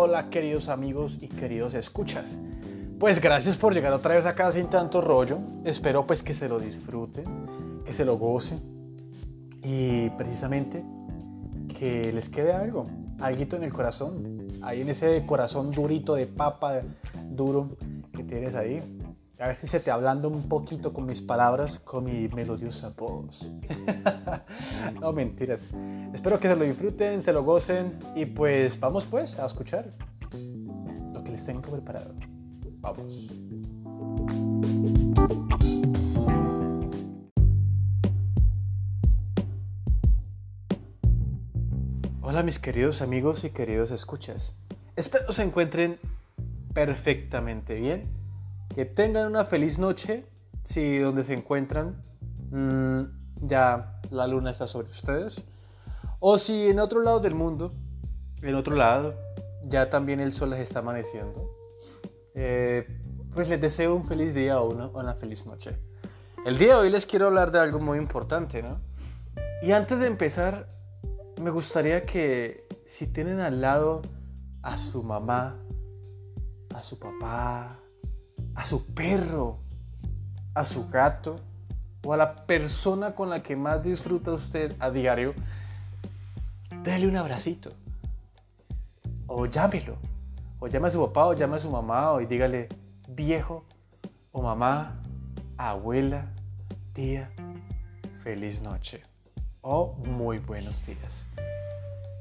hola queridos amigos y queridos escuchas. Pues gracias por llegar otra vez acá sin tanto rollo. Espero pues que se lo disfruten, que se lo gocen y precisamente que les quede algo, algo en el corazón, ahí en ese corazón durito de papa duro que tienes ahí. A ver si se te hablando un poquito con mis palabras, con mi melodiosa voz. no, mentiras. Espero que se lo disfruten, se lo gocen y pues vamos pues a escuchar lo que les tengo preparado. Vamos. Hola mis queridos amigos y queridos escuchas. Espero se encuentren perfectamente bien que tengan una feliz noche. Si donde se encuentran mm, ya la luna está sobre ustedes. O si en otro lado del mundo, en otro lado, ya también el sol les está amaneciendo. Eh, pues les deseo un feliz día o una, una feliz noche. El día de hoy les quiero hablar de algo muy importante, ¿no? Y antes de empezar, me gustaría que si tienen al lado a su mamá, a su papá, a su perro, a su gato o a la persona con la que más disfruta usted a diario, déle un abracito. O llámelo. O llame a su papá o llame a su mamá y dígale viejo o mamá, abuela, tía, feliz noche. O muy buenos días.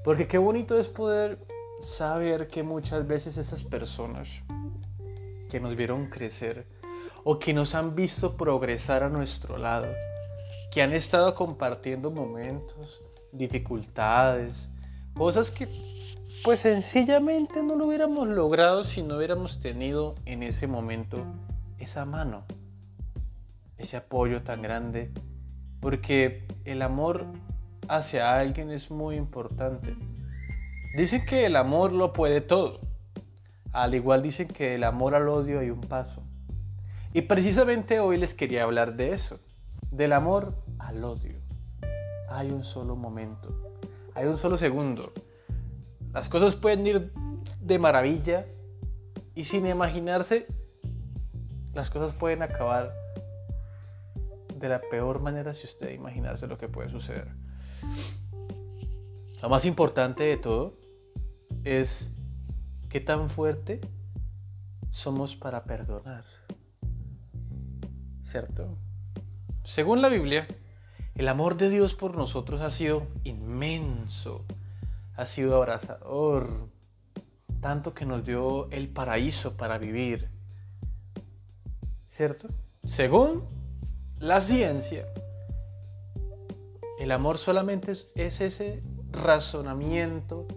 Porque qué bonito es poder saber que muchas veces esas personas que nos vieron crecer o que nos han visto progresar a nuestro lado, que han estado compartiendo momentos, dificultades, cosas que pues sencillamente no lo hubiéramos logrado si no hubiéramos tenido en ese momento esa mano, ese apoyo tan grande, porque el amor hacia alguien es muy importante. Dicen que el amor lo puede todo. Al igual dicen que del amor al odio hay un paso. Y precisamente hoy les quería hablar de eso, del amor al odio. Hay un solo momento, hay un solo segundo. Las cosas pueden ir de maravilla y sin imaginarse, las cosas pueden acabar de la peor manera si usted imaginarse lo que puede suceder. Lo más importante de todo es ¿Qué tan fuerte somos para perdonar? ¿Cierto? Según la Biblia, el amor de Dios por nosotros ha sido inmenso, ha sido abrazador, tanto que nos dio el paraíso para vivir. ¿Cierto? Según la ciencia, el amor solamente es, ese razonamiento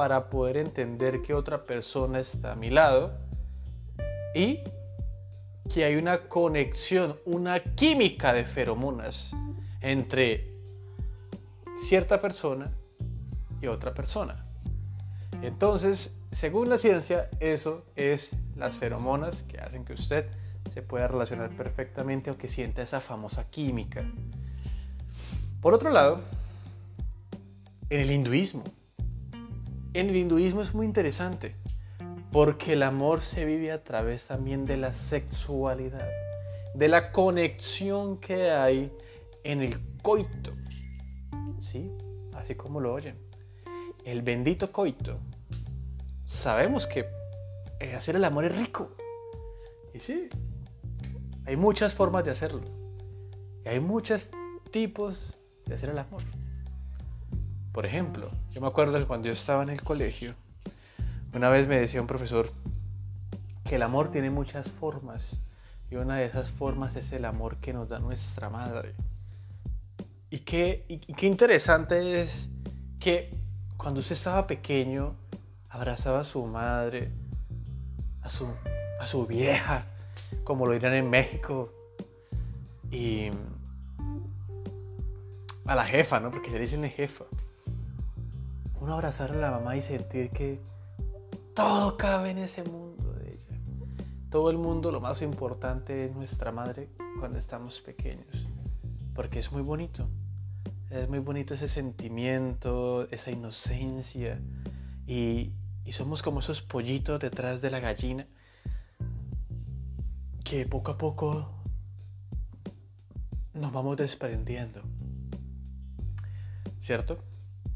para poder entender que otra persona está a mi lado y que hay una conexión, una química de feromonas entre cierta persona y otra persona. Entonces, según la ciencia, eso es las feromonas que hacen que usted se pueda relacionar perfectamente o que sienta esa famosa química. Por otro lado, en el hinduismo, en el hinduismo es muy interesante porque el amor se vive a través también de la sexualidad, de la conexión que hay en el coito. ¿Sí? Así como lo oyen. El bendito coito. Sabemos que hacer el amor es rico. Y sí, hay muchas formas de hacerlo. Hay muchos tipos de hacer el amor. Por ejemplo, yo me acuerdo que cuando yo estaba en el colegio, una vez me decía un profesor que el amor tiene muchas formas y una de esas formas es el amor que nos da nuestra madre. Y qué, qué interesante es que cuando usted estaba pequeño abrazaba a su madre, a su, a su vieja, como lo dirán en México, y a la jefa, ¿no? Porque le dicen jefa uno abrazar a la mamá y sentir que todo cabe en ese mundo de ella. Todo el mundo, lo más importante es nuestra madre cuando estamos pequeños, porque es muy bonito. Es muy bonito ese sentimiento, esa inocencia y, y somos como esos pollitos detrás de la gallina que poco a poco nos vamos desprendiendo. ¿Cierto?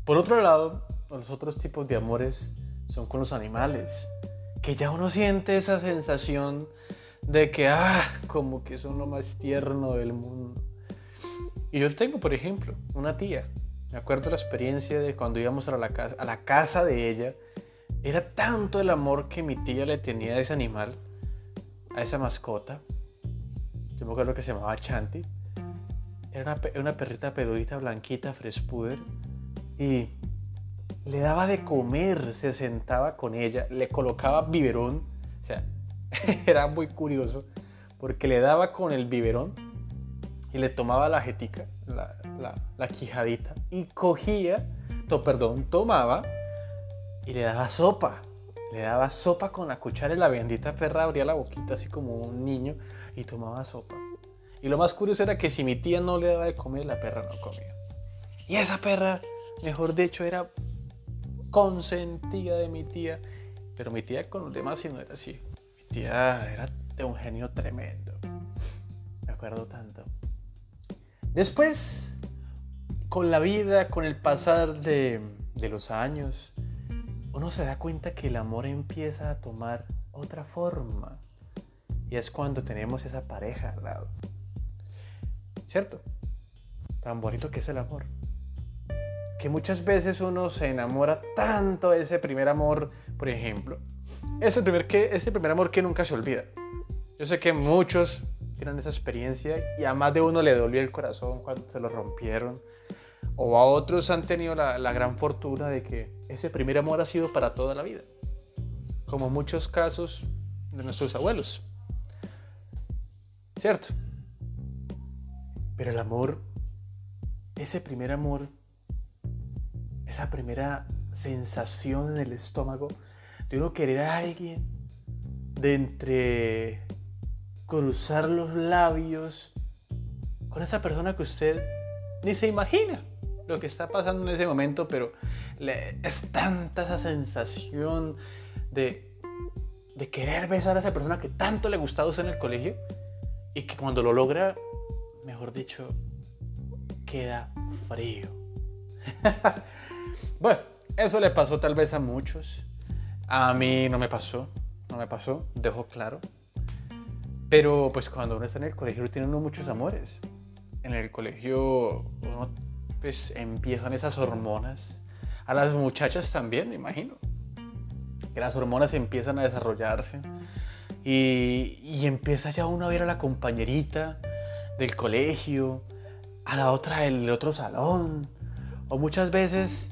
Por otro lado, los otros tipos de amores son con los animales, que ya uno siente esa sensación de que, ah, como que son lo más tierno del mundo. Y yo tengo, por ejemplo, una tía. Me acuerdo la experiencia de cuando íbamos a la casa, a la casa de ella. Era tanto el amor que mi tía le tenía a ese animal, a esa mascota. Yo me acuerdo que se llamaba Chanti. Era una, perrita pedudita, blanquita, frespuder. Y le daba de comer, se sentaba con ella, le colocaba biberón. O sea, era muy curioso porque le daba con el biberón y le tomaba la jetica, la, la, quijadita, y cogía, perdón, tomaba y le daba sopa. Le daba sopa con la cuchara y la bendita perra abría la boquita así como un niño y tomaba sopa. Y lo más curioso era que si mi tía no le daba de comer, la perra no comía. Y esa perra, mejor dicho, era consentida de mi tía. Pero mi tía con los demás sí no era así. Mi tía era de un genio tremendo. Me acuerdo tanto. Después, con la vida, con el pasar de, los años, uno se da cuenta que el amor empieza a tomar otra forma. Y es cuando tenemos esa pareja al lado. ¿Cierto? Tan bonito que es el amor. Que muchas veces uno se enamora tanto de ese primer amor, por ejemplo. Es el primer, que, es primer amor que nunca se olvida. Yo sé que muchos tienen esa experiencia y a más de uno le dolió el corazón cuando se lo rompieron. O a otros han tenido la, la gran fortuna de que ese primer amor ha sido para toda la vida. Como muchos casos de nuestros abuelos. ¿Cierto? Pero el amor, ese primer amor, esa primera sensación en el estómago de uno querer a alguien, de entre cruzar los labios con esa persona que usted ni se imagina lo que está pasando en ese momento, pero es tanta esa sensación de, de querer besar a esa persona que tanto le gustaba usted en el colegio y que cuando lo logra, mejor dicho, queda frío. bueno, eso le pasó tal vez a muchos. A mí no me pasó, no me pasó, dejo claro. Pero pues cuando uno está en el colegio tiene uno muchos amores. En el colegio uno pues empiezan esas hormonas. A las muchachas también, me imagino. Que las hormonas empiezan a desarrollarse. Y, y empieza ya uno a ver a la compañerita del colegio, a la otra del otro salón. O muchas veces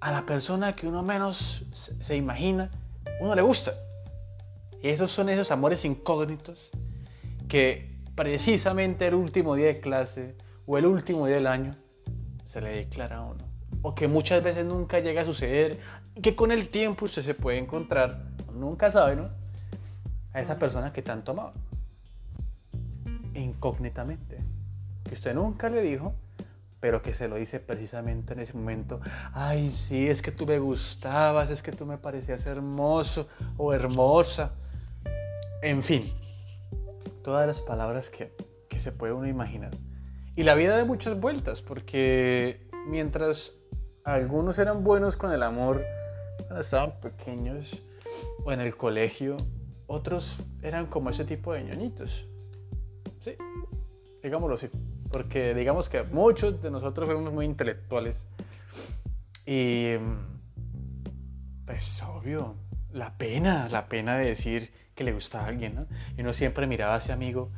a la persona que uno menos se imagina, uno le gusta. Y esos son esos amores incógnitos que precisamente el último día de clase o el último día del año se le declara a uno. O que muchas veces nunca llega a suceder y que con el tiempo usted se puede encontrar, nunca sabe, ¿no? A esa persona que tanto amaba. Incógnitamente. Que usted nunca le dijo, pero que se lo dice precisamente en ese momento. Ay, sí, es que tú me gustabas, es que tú me parecías hermoso o hermosa. En fin, todas las palabras que, que se puede uno imaginar. Y la vida de muchas vueltas, porque mientras algunos eran buenos con el amor cuando estaban pequeños o en el colegio, otros eran como ese tipo de ñoñitos. Sí, digámoslo así. Porque digamos que muchos de nosotros fuimos muy intelectuales. Y pues obvio, la pena, la pena de decir que le gusta a alguien, ¿no? Y uno siempre miraba a ese amigo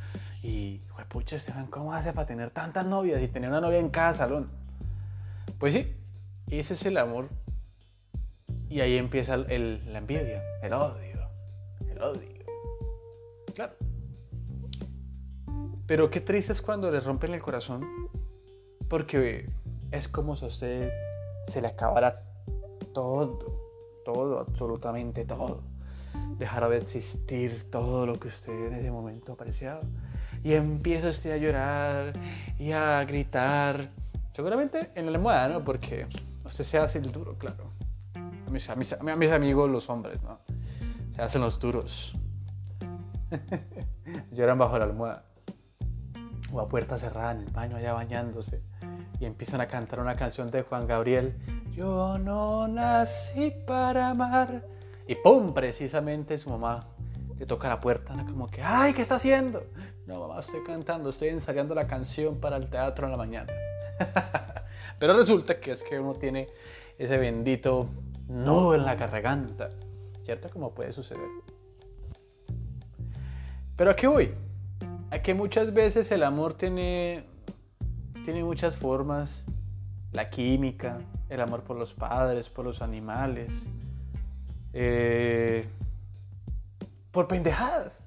y, pucha, Esteban, ¿cómo hace para tener tantas novias y tener una novia en cada salón? Pues sí, ese es el amor. Y ahí empieza el, la envidia, el odio, el odio. Claro. Pero qué triste es cuando le rompen el corazón, porque es como si a usted se le acabara todo, todo, absolutamente todo dejará de existir todo lo que usted en ese momento apreciaba. Y empieza usted a llorar y a gritar, seguramente en la almohada, ¿no? Porque usted se hace el duro, claro. a mis, a mis amigos los hombres, ¿no? Se hacen los duros. Lloran bajo la almohada. O a puerta cerrada en el baño allá bañándose. Y empiezan a cantar una canción de Juan Gabriel. Yo no nací para amar. Y ¡pum! Precisamente su mamá le toca la puerta, como que, ¡ay! ¿Qué está haciendo? No, mamá, estoy cantando, estoy ensayando la canción para el teatro en la mañana. Pero resulta que es que uno tiene ese bendito nudo en la garganta, ¿cierto? Como puede suceder. Pero aquí voy. Que muchas veces el amor tiene, tiene muchas formas. La química, el amor por los padres, por los animales, eh, por pendejadas.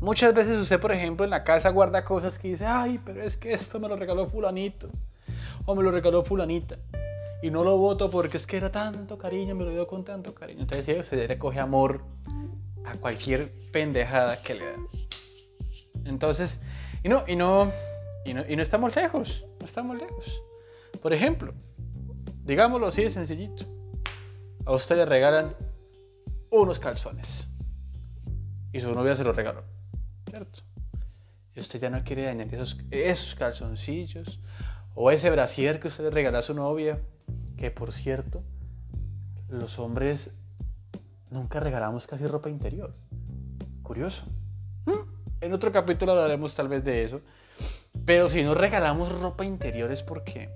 Muchas veces usted, por ejemplo, en la casa guarda cosas que dice, ay, pero es que esto me lo regaló fulanito, o me lo regaló fulanita, y no lo voto porque es que era tanto cariño, me lo dio con tanto cariño. Entonces, sí, usted le coge amor a cualquier pendejada que le da. Entonces, y no, y no, y no, y no estamos lejos, no estamos lejos. Por ejemplo, digámoslo así de sencillito, a usted le regalan unos calzones y su novia se los regaló, ¿cierto? Y usted ya no quiere dañar esos, esos calzoncillos o ese brasier que usted le regaló a su novia, que por cierto, los hombres nunca regalamos casi ropa interior. Curioso. En otro capítulo hablaremos tal vez de eso. Pero si no regalamos ropa interior es porque,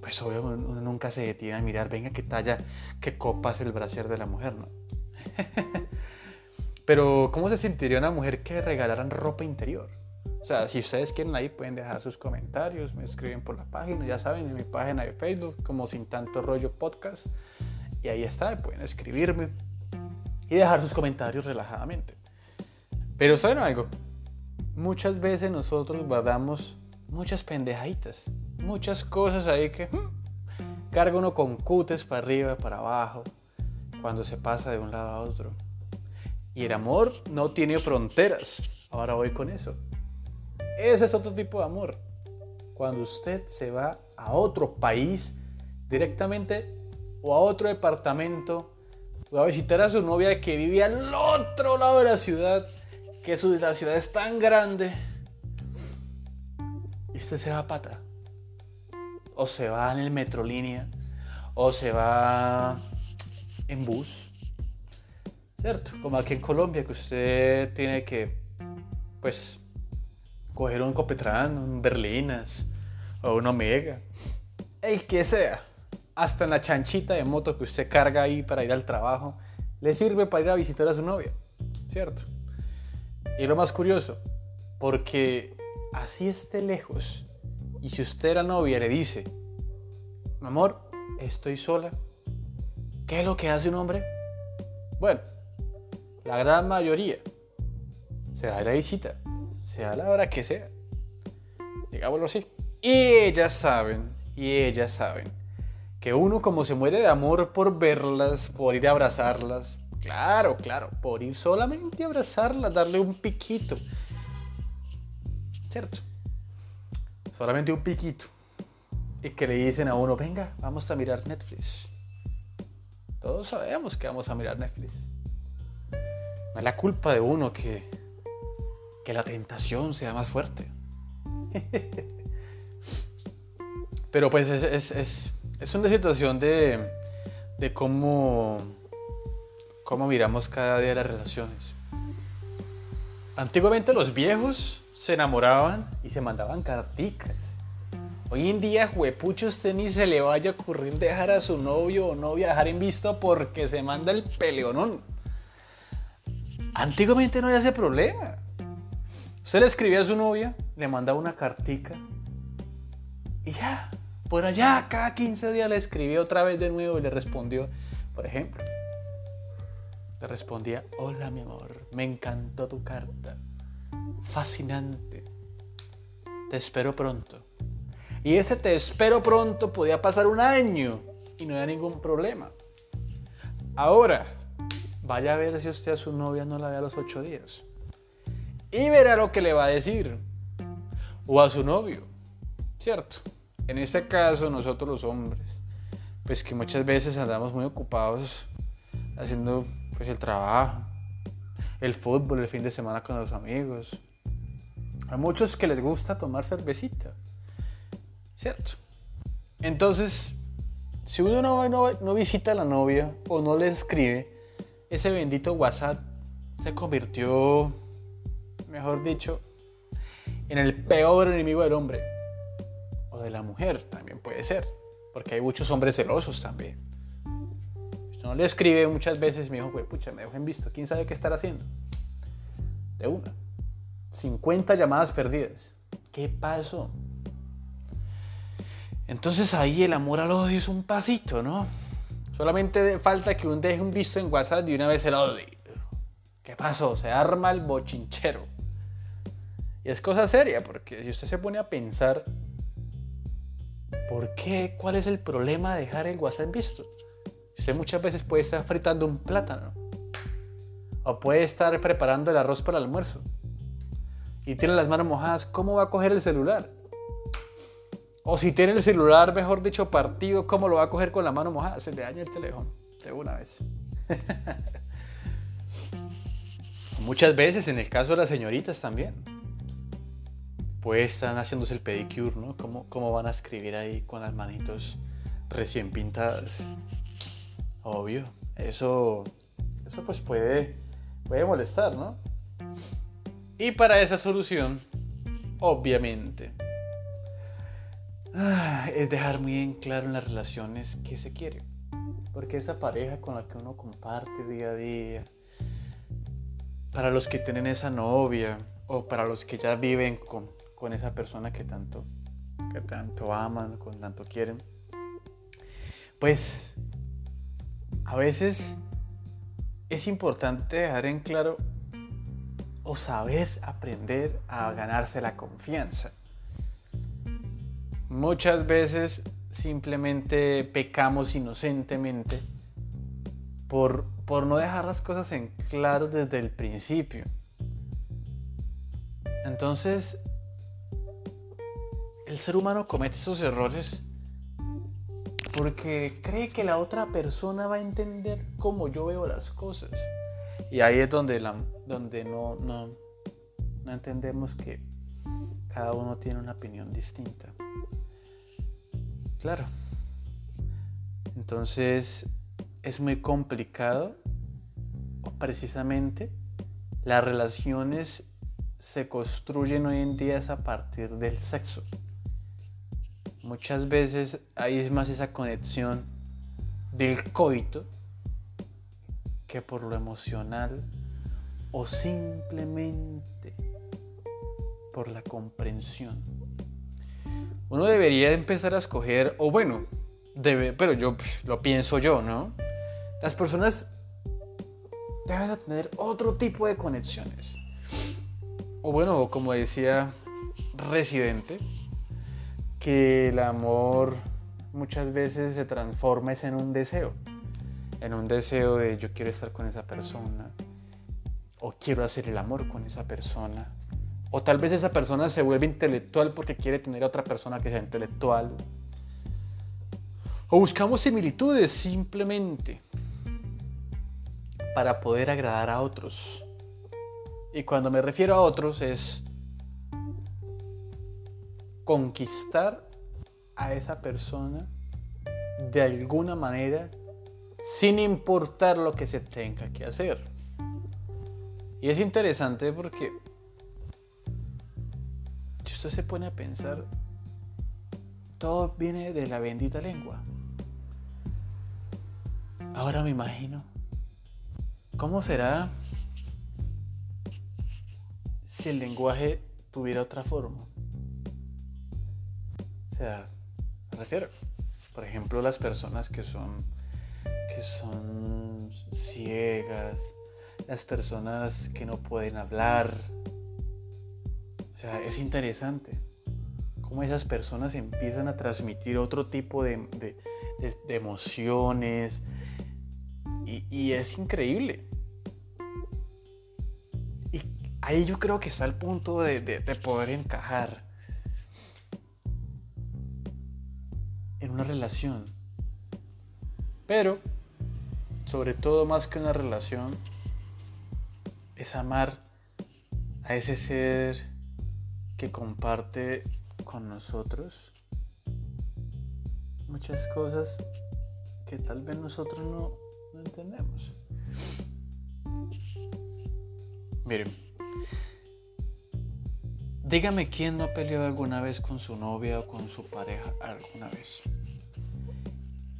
pues obvio, uno nunca se detiene a mirar, venga, qué talla, qué copa es el brasier de la mujer, ¿no? Pero, ¿cómo se sentiría una mujer que regalaran ropa interior? O sea, si ustedes quieren ahí pueden dejar sus comentarios, me escriben por la página, ya saben, en mi página de Facebook, como Sin Tanto Rollo Podcast. Y ahí está, pueden escribirme y dejar sus comentarios relajadamente. Pero ¿saben algo? Muchas veces nosotros guardamos muchas pendejaditas, muchas cosas ahí que hmm, carga uno con cutes para arriba, para abajo, cuando se pasa de un lado a otro. Y el amor no tiene fronteras. Ahora voy con eso. Ese es otro tipo de amor. Cuando usted se va a otro país directamente o a otro departamento o a visitar a su novia que vive al otro lado de la ciudad que su, la ciudad es tan grande y usted se va a pata. O se va en el metrolínea, o se va en bus. ¿Cierto? Como aquí en Colombia, que usted tiene que, pues, coger un Copetrán, un Berlinas o un Omega, el que sea, hasta en la chanchita de moto que usted carga ahí para ir al trabajo, le sirve para ir a visitar a su novia, ¿cierto? Y lo más curioso, porque así esté lejos, y si usted la novia le dice, amor, estoy sola, ¿qué es lo que hace un hombre? Bueno, la gran mayoría se da la visita, sea la hora que sea, digámoslo así. Y ellas saben, y ellas saben, que uno como se muere de amor por verlas, por ir a abrazarlas, Claro, claro, por ir solamente a abrazarla, darle un piquito. ¿Cierto? Solamente un piquito. Y que le dicen a uno, venga, vamos a mirar Netflix. Todos sabemos que vamos a mirar Netflix. No es la culpa de uno que, que la tentación sea más fuerte. Pero pues es, es, es una situación de, de cómo cómo miramos cada día las relaciones. Antiguamente los viejos se enamoraban y se mandaban carticas. Hoy en día, juepucho, usted ni se le vaya a ocurrir dejar a su novio o novia dejar en visto porque se manda el peleonón. Antiguamente no había ese problema. Usted le escribía a su novia, le mandaba una cartica y ya, por allá, cada 15 días le escribía otra vez de nuevo y le respondió, por ejemplo, le respondía, hola mi amor, me encantó tu carta, fascinante, te espero pronto. Y ese te espero pronto podía pasar un año y no había ningún problema. Ahora, vaya a ver si usted a su novia no la ve a los ocho días. Y verá lo que le va a decir. O a su novio. ¿Cierto? En este caso, nosotros los hombres pues que muchas veces andamos muy ocupados haciendo pues el trabajo, el fútbol, el fin de semana con los amigos. A muchos que les gusta tomar cervecita, ¿cierto? Entonces, si uno no, no, visita a la novia o no le escribe, ese bendito WhatsApp se convirtió, mejor dicho, en el peor enemigo del hombre. O de la mujer, también puede ser. Porque hay muchos hombres celosos también. No le escribe muchas veces, mi hijo, pucha, me dejo visto. ¿Quién sabe qué estar haciendo? De una. 50 llamadas perdidas. ¿Qué pasó? Entonces ahí el amor al odio es un pasito, ¿no? Solamente falta que un deje un visto en WhatsApp y una vez el odio. ¿Qué pasó? Se arma el bochinchero. Y es cosa seria, porque si usted se pone a pensar, ¿por qué? ¿Cuál es el problema de dejar el WhatsApp visto? Usted muchas veces puede estar fritando un plátano. O puede estar preparando el arroz para el almuerzo. Y tiene las manos mojadas, ¿cómo va a coger el celular? O si tiene el celular, mejor dicho, partido, ¿cómo lo va a coger con la mano mojada? Se le daña el teléfono de una vez. Muchas veces, en el caso de las señoritas también, pues están haciéndose el pedicure, ¿no? ¿Cómo, ¿Cómo van a escribir ahí con las manitos recién pintadas? Obvio, eso, eso pues puede, puede molestar, ¿no? Y para esa solución, obviamente, ah, es dejar muy en claro en las relaciones que se quiere. Porque esa pareja con la que uno comparte día a día, para los que tienen esa novia o para los que ya viven con, con esa persona que tanto, que tanto aman, con tanto quieren, pues a veces es importante dejar en claro o saber aprender a ganarse la confianza. Muchas veces simplemente pecamos inocentemente por, por no dejar las cosas en claro desde el principio. Entonces, el ser humano comete esos errores porque cree que la otra persona va a entender cómo yo veo las cosas. Y ahí es donde, donde no, no, entendemos que cada uno tiene una opinión distinta. Claro. Entonces es muy complicado precisamente las relaciones se construyen hoy en día a partir del sexo. Muchas veces hay más esa conexión del coito que por lo emocional o simplemente por la comprensión. Uno debería empezar a escoger, o bueno, debe, pero yo pues, lo pienso yo, ¿no? Las personas deben tener otro tipo de conexiones. O bueno, como decía Residente, que el amor muchas veces se transforma en un deseo en un deseo de yo quiero estar con esa persona o quiero hacer el amor con esa persona. O tal vez esa persona se vuelve intelectual porque quiere tener a otra persona que sea intelectual. O buscamos similitudes simplemente para poder agradar a otros. Y cuando me refiero a otros es conquistar a esa persona de alguna manera sin importar lo que se tenga que hacer. Y es interesante porque si usted se pone a pensar, todo viene de la bendita lengua. Ahora me imagino, ¿cómo será si el lenguaje tuviera otra forma? O sea, me refiero, por ejemplo, las personas que son que son ciegas, las personas que no pueden hablar. O sea, es interesante cómo esas personas empiezan a transmitir otro tipo de, emociones y, es increíble. Y ahí yo creo que está el punto de poder encajar Pero, sobre todo más que una relación, es amar a ese ser que comparte con nosotros muchas cosas que tal vez nosotros no, no entendemos. Miren, dígame quién no peleó alguna vez con su novia o con su pareja alguna vez.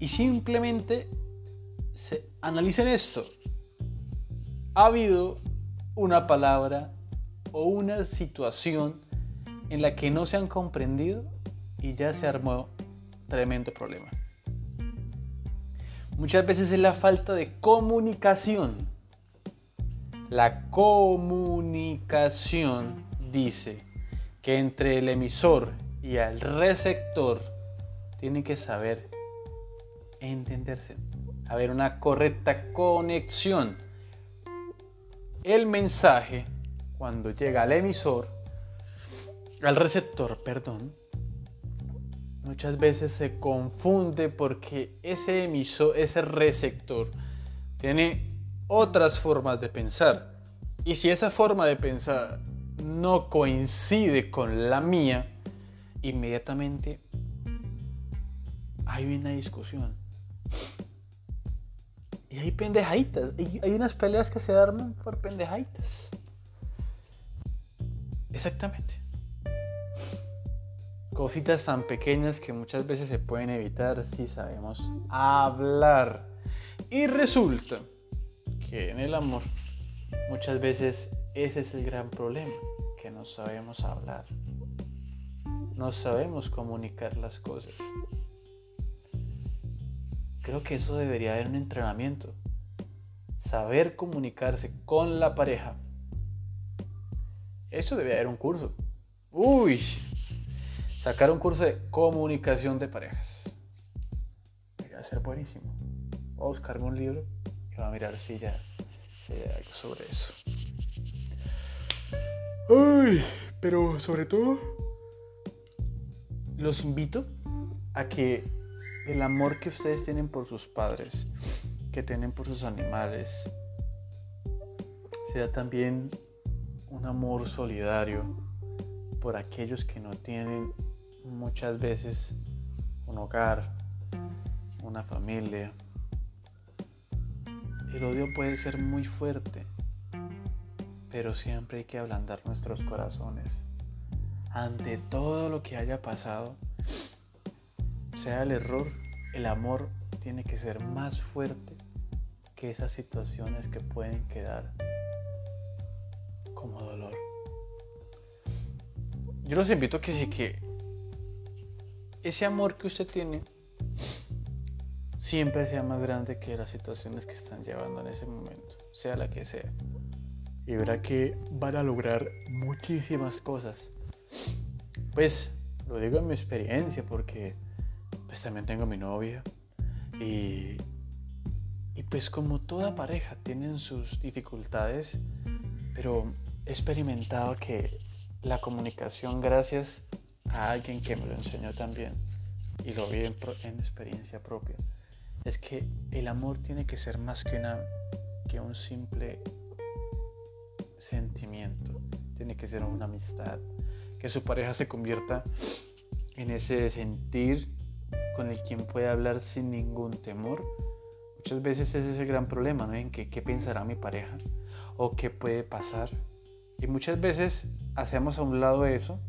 Y simplemente se, analicen esto. Ha habido una palabra o una situación en la que no se han comprendido y ya se armó tremendo problema. Muchas veces es la falta de comunicación. La comunicación dice que entre el emisor y el receptor tienen que saber entenderse, haber una correcta conexión. El mensaje, cuando llega al emisor, al receptor, perdón, muchas veces se confunde porque ese emisor, ese receptor, tiene otras formas de pensar. Y si esa forma de pensar no coincide con la mía, inmediatamente hay una discusión. Y hay pendejaditas, hay unas peleas que se arman por pendejaditas. Exactamente cositas tan pequeñas que muchas veces se pueden evitar si sabemos hablar. Y resulta que en el amor muchas veces ese es el gran problema, que no sabemos hablar. No sabemos comunicar las cosas. Creo que eso debería haber un entrenamiento. Saber comunicarse con la pareja. Eso debería haber un curso. Uy, sacar un curso de comunicación de parejas. Va a ser buenísimo. Voy a buscarme un libro y voy a mirar si ya hay algo sobre eso. Ay, pero sobre todo, los invito a que el amor que ustedes tienen por sus padres, que tienen por sus animales, sea también un amor solidario por aquellos que no tienen muchas veces un hogar, una familia. El odio puede ser muy fuerte, pero siempre hay que ablandar nuestros corazones. Ante todo lo que haya pasado, sea el error, el amor tiene que ser más fuerte que esas situaciones que pueden quedar como dolor. Yo los invito a que sí que ese amor que usted tiene siempre sea más grande que las situaciones que están llevando en ese momento, sea la que sea. Y verá que van a lograr muchísimas cosas. Pues lo digo en mi experiencia porque pues también tengo mi novia. Y, y pues como toda pareja tienen sus dificultades, pero he experimentado que la comunicación gracias a alguien que me lo enseñó también y lo vi en, experiencia propia, es que el amor tiene que ser más que, una, que un simple sentimiento, tiene que ser una amistad, que su pareja se convierta en ese sentir con el quien puede hablar sin ningún temor. Muchas veces ese es el gran problema, ¿no? En que, qué pensará mi pareja o qué puede pasar. Y muchas veces hacemos a un lado eso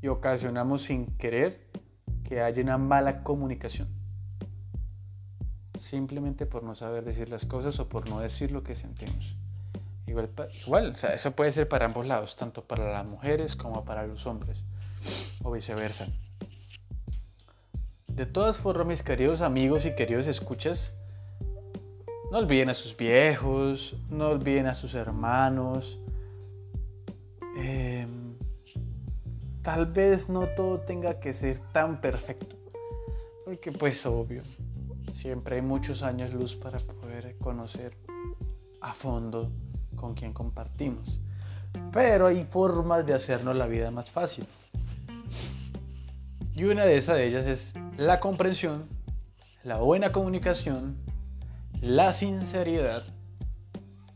y ocasionamos sin querer que haya una mala comunicación. Simplemente por no saber decir las cosas o por no decir lo que sentimos. Igual, igual o sea, eso puede ser para ambos lados, tanto para las mujeres como para los hombres, o viceversa. De todas formas, mis queridos amigos y queridos escuchas, no olviden a sus viejos, no olviden a sus hermanos. Eh, tal vez no todo tenga que ser tan perfecto. Porque pues obvio, siempre hay muchos años luz para poder conocer a fondo con quien compartimos. Pero hay formas de hacernos la vida más fácil. Y una de esas de ellas es la comprensión, la buena comunicación, la sinceridad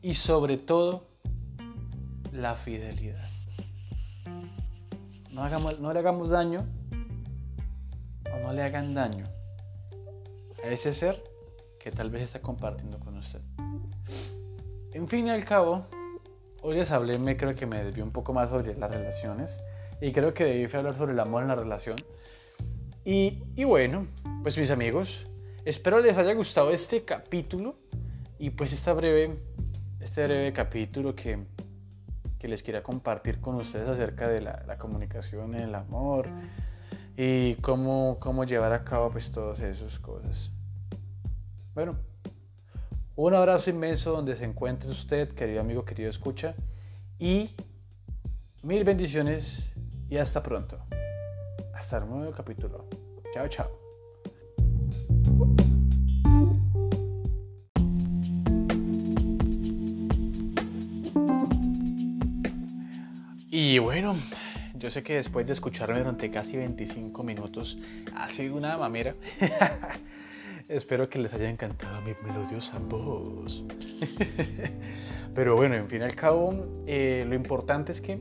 y sobre todo la fidelidad. No, hagamos, no le hagamos daño o no le hagan daño a ese ser que tal vez está compartiendo con usted. En fin y al cabo, hoy les hablé, me creo que me desvió un poco más sobre las relaciones y creo que debí hablar sobre el amor en la relación. Y, bueno, pues mis amigos, espero les haya gustado este capítulo y pues esta breve, este breve capítulo que, que les quería compartir con ustedes acerca de la, la comunicación, el amor y cómo, cómo llevar a cabo pues todas esas cosas. Bueno, un abrazo inmenso donde se encuentre usted, querido amigo, querido escucha, y mil bendiciones y hasta pronto. Hasta el nuevo capítulo. Chao, chao. Y bueno, yo sé que después de escucharme durante casi 25 minutos, ha sido una mamera. Espero que les haya encantado mi melodiosa voz. Pero bueno, en fin y al cabo, eh, lo importante es que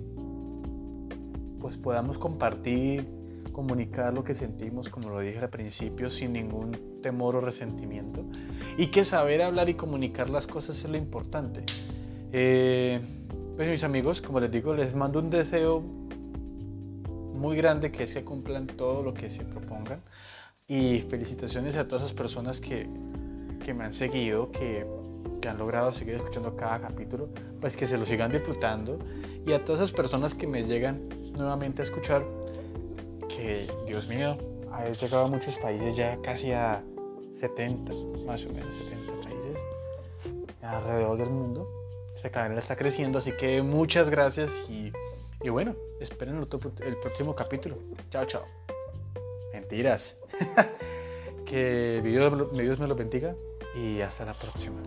pues podamos compartir, comunicar lo que sentimos, como lo dije al principio, sin ningún temor o resentimiento. Y que saber hablar y comunicar las cosas es lo importante. Eh, pues mis amigos, como les digo, les mando un deseo muy grande que se cumplan todo lo que se propongan. Y felicitaciones a todas esas personas que, que me han seguido, que, que, han logrado seguir escuchando cada capítulo, pues que se lo sigan disfrutando. Y a todas esas personas que me llegan nuevamente a escuchar, Dios mío, ha llegado a muchos países ya casi a 70, más o menos 70 países alrededor del mundo. Esta cadena está creciendo, así que muchas gracias y, bueno, esperen el, el próximo capítulo. Chao, chao. Mentiras. que Dios, Dios me lo bendiga y hasta la próxima.